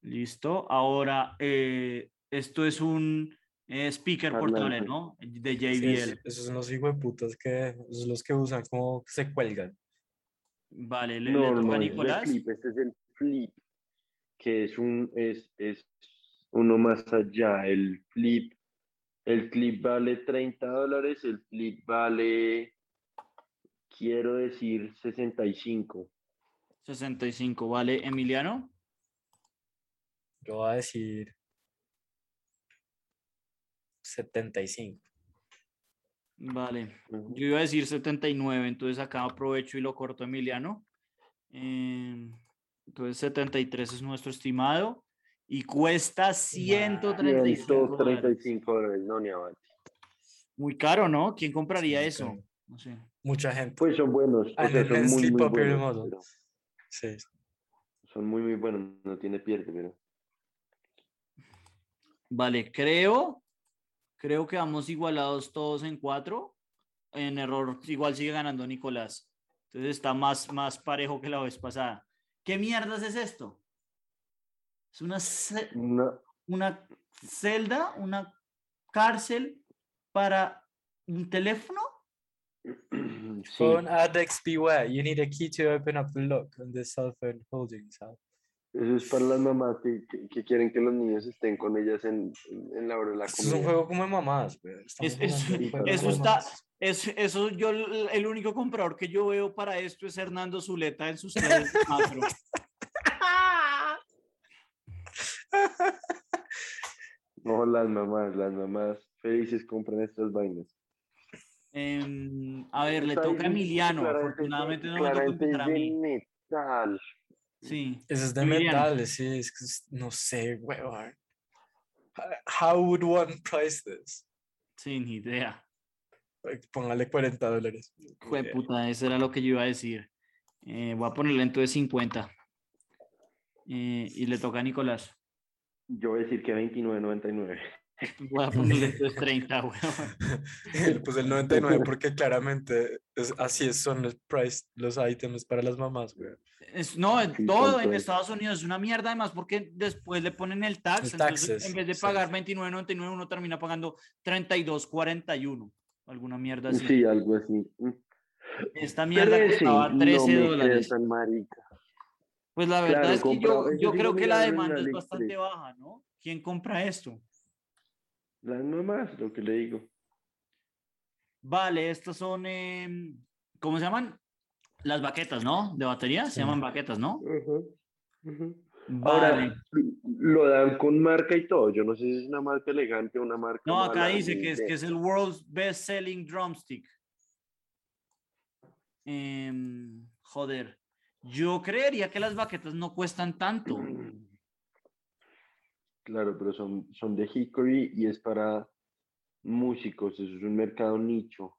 Listo. Ahora, eh, esto es un eh, speaker portable. ¿no? De Sí, JBL. esos son los hijos de putas que los que usan como que se cuelgan. Vale, le, No, le no, toca a ese es el Nicolás. flip, este es el flip, que es un, es, es uno más allá. El flip, el clip vale 30 dólares, el flip vale, quiero decir, 65. 65, vale. Emiliano. Yo voy a decir 75. Vale. Yo iba a decir 79, entonces acá aprovecho y lo corto Emiliano. Eh, entonces 73 es nuestro estimado y cuesta 135 dólares. 135 dólares, no, ni avance. Muy caro, ¿no? ¿Quién compraría Sí, eso? No sé. Mucha gente. Pues son buenos, o sea, en son muy, muy buenos, Model. pero Sí. son muy, muy buenos, no tiene pierde, pero... Vale, creo, creo que vamos igualados todos en cuatro. En error, igual sigue ganando Nicolás. Entonces está más, más parejo que la vez pasada. ¿Qué mierdas es esto? Es una... Una, una celda, una cárcel para un teléfono. Sí, Phone addicts beware. You need a key to open up the lock on the cell phone holding cell. Eso es para las mamás que, que- que quieren que los niños estén con ellas en, en- la hora de la Esto es un comida. juego como de mamás, Es- es- eso está-. Es, eso yo, el único comprador que yo veo para esto es Hernando Zuleta en sus redes de macro. No, las mamás, las mamás felices compran estas vainas. Em, a ver, le toca a Emiliano. Afortunadamente no me toca a mí. metal. Sí. Ese es de Emiliano. metal, sí, es que es- no sé, weón. How would one price this? Sin idea. Póngale 40 dólares. Jue puta, eso era lo que yo iba a decir. Eh, voy a ponerle entonces 50. Eh, y le toca a Nicolás. Yo voy a decir que 29.99. Voy a ponerle entonces 30, weón. Puse el 99 porque claramente es, así es, son los price, los items para las mamás, güey. Es- no, en Sí, todo en es. Estados Unidos es una mierda, además, porque después le ponen el tax. El entonces, taxes, en vez de sí. pagar 29.99, uno termina pagando 32.41. Alguna mierda así. Sí, algo así. Mm. Esta mierda costaba 13 no me queda dólares. Pues la verdad Claro, es que yo, yo creo que la en demanda es bastante baja, ¿no? ¿Quién compra esto? Las mamás, lo que le digo. Vale, estas son, em, ¿cómo se llaman? Las baquetas, ¿no? De batería, se Sí. llaman baquetas, ¿no? Ujú, ujú. Vale. Ahora, lo dan con marca y todo. Yo no sé si es una marca elegante o una marca. No, acá mala, dice que es, que es el World's Best Selling Drumstick. Em, joder, yo creería que las baquetas no cuestan tanto. Claro, pero son, son de Hickory y es para músicos. Eso es un mercado nicho.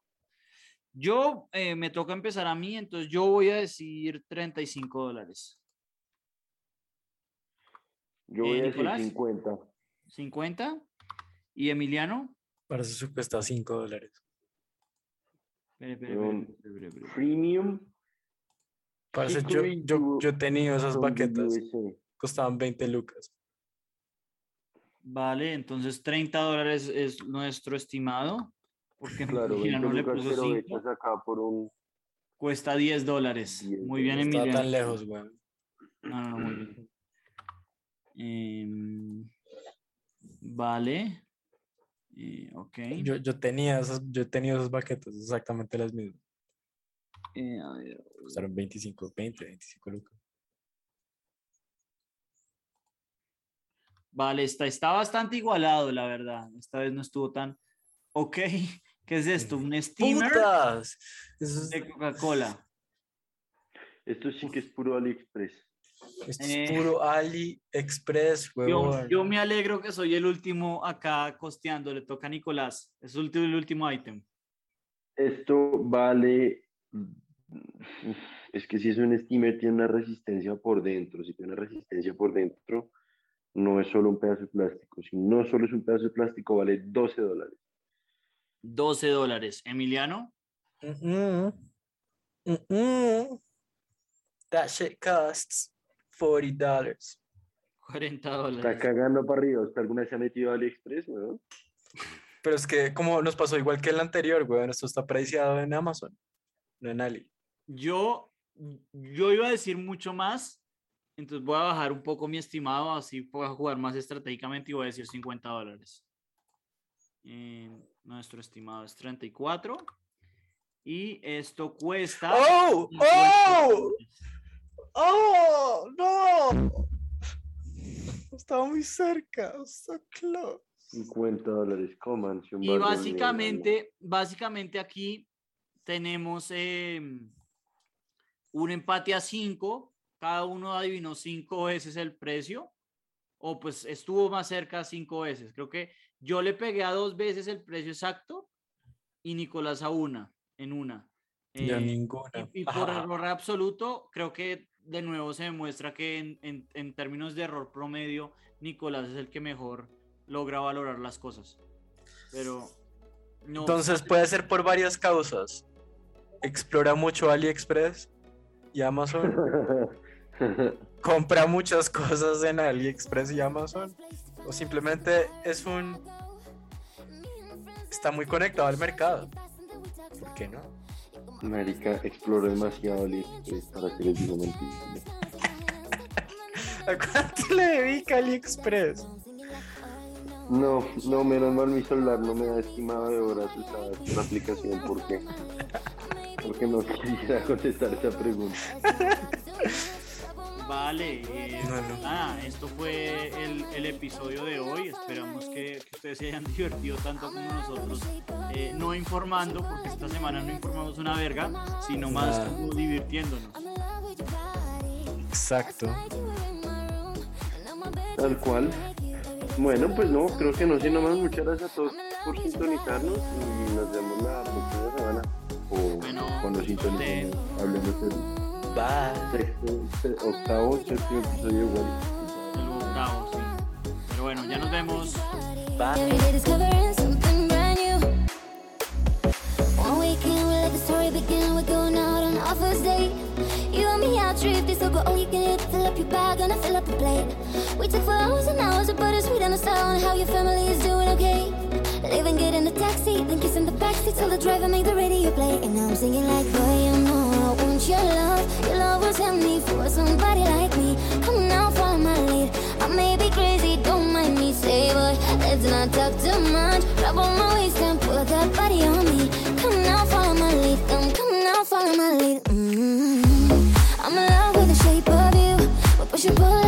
Yo eh, me toca empezar a mí, entonces yo voy a decir 35 dólares. Yo Eh, voy a decir Nicolás. 50. 50. ¿Y Emiliano? Para eso cuesta 5 dólares. Espere, espere. Premium. Parce, yo, yo, yo he tenido esas baquetas. USA. Costaban 20 lucas. Vale, entonces 30 dólares es nuestro estimado. Porque Claro, Emiliano 20 le puso pero 5. hechas acá por un. Cuesta 10 dólares. 10 Muy bien, No Emiliano. tan lejos, güey. No, no, no, muy bien. Em, vale. Eh, ok. Yo, yo tenía esas, yo he tenido esas baquetas, exactamente las mismas. Eh, a ver, Costaron 25, 20, 25 lucas. Vale, está, está bastante igualado, la verdad. Esta vez no estuvo tan. Ok. ¿Qué es esto? ¿Un steamer ¡Putas! Eso es, de Coca-Cola? Esto sí que es puro AliExpress. esto es Eh, puro AliExpress, Yo, huevón. yo me alegro que soy el último acá costeando. Le toca a Nicolás. Es el último, el último ítem. Esto vale. Es que si es un steamer, tiene una resistencia por dentro. Si tiene una resistencia por dentro, no es solo un pedazo de plástico. Si no solo es un pedazo de plástico, vale 12 dólares. 12 dólares. Emiliano, Mm-mm. Mm-mm. That shit costs 40 dollars. 40 Está dólares. cagando para arriba. ¿Usted alguna vez se ha metido a AliExpress, weón? Pero es que como nos pasó igual que el anterior, weón, esto está preciado en Amazon, no en Ali. Yo, yo iba a decir mucho más. Entonces voy a bajar un poco mi estimado, así puedo jugar más estratégicamente y voy a decir 50 dólares. Eh, nuestro estimado es 34. Y esto cuesta. ¡Oh! 50 ¡Oh! ¡Oh! ¡No! Estaba muy cerca, so close. 50 dólares. Coman. Y básicamente, básicamente aquí tenemos em, un empate a 5. Cada uno adivinó cinco veces el precio. O pues estuvo más cerca cinco veces. Creo que yo le pegué a dos veces el precio exacto y Nicolás a una, en una. Eh, ninguna. y, y por Ajá. error absoluto, creo que de nuevo se demuestra que en, en- en términos de error promedio, Nicolás es el que mejor logra valorar las cosas. Pero no. Entonces puede ser por varias causas. Explora mucho AliExpress y Amazon. Compra muchas cosas en AliExpress y Amazon. O simplemente es un... Está muy conectado al mercado. ¿Por qué no? Marica, exploro demasiado AliExpress para que les diga mentira. ¿A cuánto le dedica AliExpress? No, no, menos mal mi celular no me da estimado de horas usar la aplicación. ¿Por qué? Porque no quisiera contestar esa pregunta. Vale, eh, No, no. nada, esto fue el, el episodio de hoy. Esperamos que, que ustedes se hayan divertido tanto como nosotros, eh, no informando, porque esta semana no informamos una verga, sino más como divirtiéndonos. Exacto. Tal cual. Bueno, pues no, creo que no, sino más. Muchas gracias a todos por sintonizarnos y nos vemos la próxima semana. O Bueno, cuando hablemos. Sexto, se- octavo, séptimo episodio igual. El octavo, sí. Pero bueno, ya nos vemos. Bye. You and me out drifting, so go all you can eat. Fill up your bag, gonna fill up your plate. We took for hours and hours of bittersweet on the and how your family is doing okay. Leaving, get in the taxi, then kissing the backseat till the driver make the radio play. And now I'm singing like, boy, you know I want your love. Your love was me for somebody like me. Come now, follow my lead. I may be crazy, don't mind me. Say, boy, let's not talk too much. Grab on my waist and put that body on me. Come now, follow my lead. Come, come now, follow my lead. Mm -hmm. I'm in love with the shape of you. We push and pull.